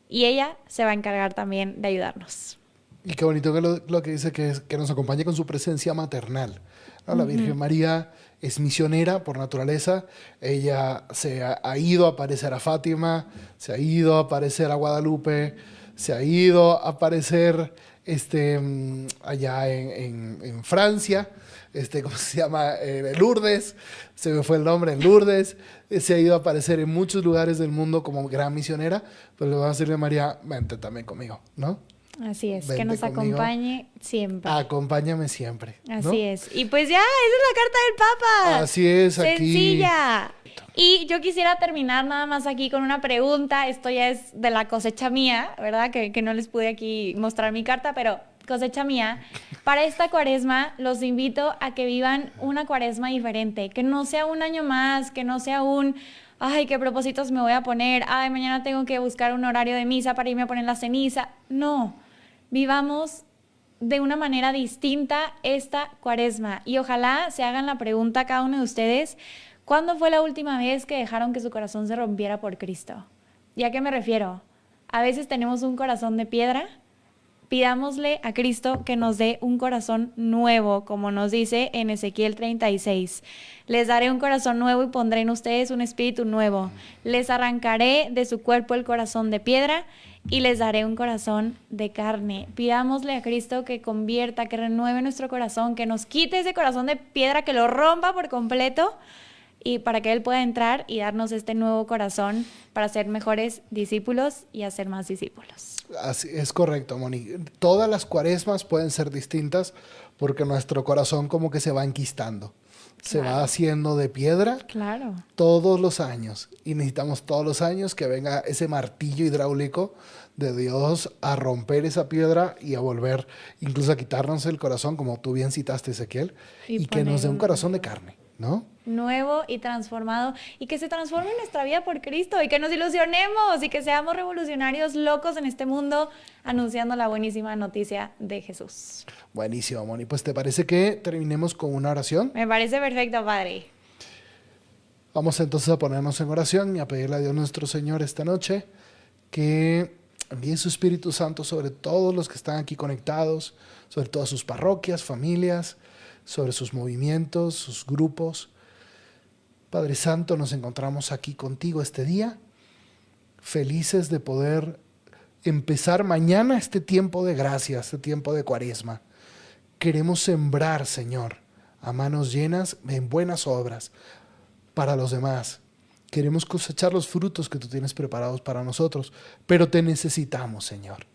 Y ella se va a encargar también de ayudarnos. Y qué bonito que lo, que dice que, es, que nos acompañe con su presencia maternal. La Virgen María es misionera por naturaleza. Ella se ha, ido a aparecer a Fátima, se ha ido a aparecer a Guadalupe, se ha ido a aparecer este, mm, allá en, en Francia este, ¿cómo se llama? Eh, Lourdes, se me fue el nombre, en Lourdes, se ha ido a aparecer en muchos lugares del mundo como gran misionera, pero le vamos a decirle a María, vente también conmigo, ¿no? Así es, que nos acompañe siempre. Acompáñame siempre. Así es. Y pues ya, esa es la carta del Papa. Así es, aquí. Sencilla. Y yo quisiera terminar nada más aquí con una pregunta. Esto ya es de la cosecha mía, ¿verdad? Que, que no les pude aquí mostrar mi carta, pero cosecha mía, para esta cuaresma los invito a que vivan una cuaresma diferente, que no sea un año más, que no sea un, ay, qué propósitos me voy a poner, ay, mañana tengo que buscar un horario de misa para irme a poner la ceniza. No, vivamos de una manera distinta esta cuaresma y ojalá se hagan la pregunta a cada uno de ustedes, ¿cuándo fue la última vez que dejaron que su corazón se rompiera por Cristo? ¿Y a qué me refiero? A veces tenemos un corazón de piedra. Pidámosle a Cristo que nos dé un corazón nuevo, como nos dice en Ezequiel 36. Les daré un corazón nuevo y pondré en ustedes un espíritu nuevo. Les arrancaré de su cuerpo el corazón de piedra y les daré un corazón de carne. Pidámosle a Cristo que convierta, que renueve nuestro corazón, que nos quite ese corazón de piedra, que lo rompa por completo y para que Él pueda entrar y darnos este nuevo corazón para ser mejores discípulos y hacer más discípulos. Así, es correcto, Moni. Todas las cuaresmas pueden ser distintas porque nuestro corazón como que se va enquistando. Se va haciendo de piedra claro. todos los años. Y necesitamos todos los años que venga ese martillo hidráulico de Dios a romper esa piedra y a volver, incluso a quitarnos el corazón, como tú bien citaste, Ezequiel, y, y que nos dé un corazón de carne, ¿no? nuevo y transformado y que se transforme nuestra vida por Cristo y que nos ilusionemos y que seamos revolucionarios locos en este mundo anunciando la buenísima noticia de Jesús. Buenísimo, Moni. Pues te parece que terminemos con una oración. Me parece perfecto, Padre. Vamos entonces a ponernos en oración y a pedirle a Dios nuestro Señor esta noche que envíe su Espíritu Santo sobre todos los que están aquí conectados, sobre todas sus parroquias, familias, sobre sus movimientos, sus grupos Padre Santo, nos encontramos aquí contigo este día, felices de poder empezar mañana este tiempo de gracia, este tiempo de cuaresma. Queremos sembrar, Señor, a manos llenas en buenas obras para los demás. Queremos cosechar los frutos que tú tienes preparados para nosotros, pero te necesitamos, Señor.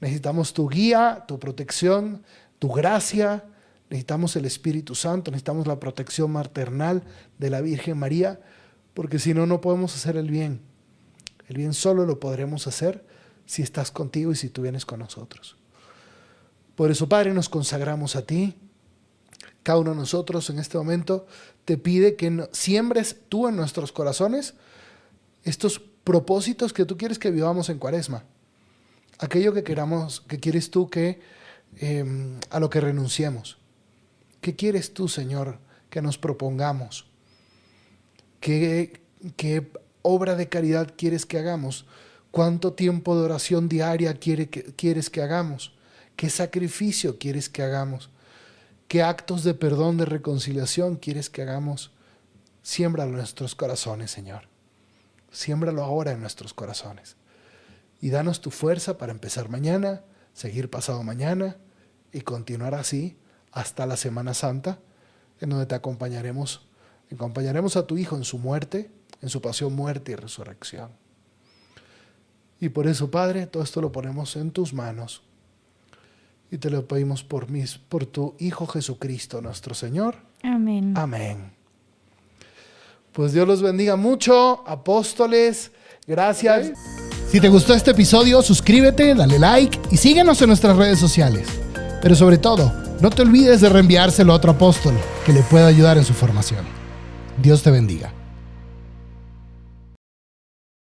Necesitamos tu guía, tu protección, tu gracia, necesitamos el Espíritu Santo, necesitamos la protección maternal de la Virgen María, porque si no, no podemos hacer el bien. El bien solo lo podremos hacer si estás contigo y si tú vienes con nosotros. Por eso, Padre, nos consagramos a ti. Cada uno de nosotros en este momento te pide que siembres tú en nuestros corazones estos propósitos que tú quieres que vivamos en cuaresma. Aquello que queramos, que quieres tú que em, a lo que renunciemos. ¿Qué quieres tú, Señor, que nos propongamos? ¿Qué, qué obra de caridad quieres que hagamos? ¿Cuánto tiempo de oración diaria quiere quieres que hagamos? ¿Qué sacrificio quieres que hagamos? ¿Qué actos de perdón, de reconciliación quieres que hagamos? Siémbralo en nuestros corazones, Señor. Siémbralo ahora en nuestros corazones. Y danos tu fuerza para empezar mañana, seguir pasado mañana y continuar así hasta la Semana Santa, en donde te acompañaremos, acompañaremos a tu Hijo en su muerte, en su pasión, muerte y resurrección. Y por eso, Padre, todo esto lo ponemos en tus manos. Y te lo pedimos por, mis, por tu Hijo Jesucristo, nuestro Señor. Amén. Amén. Pues Dios los bendiga mucho, apóstoles. Gracias. Si te gustó este episodio, suscríbete, dale like y síguenos en nuestras redes sociales. Pero sobre todo, no te olvides de reenviárselo a otro apóstol que le pueda ayudar en su formación. Dios te bendiga.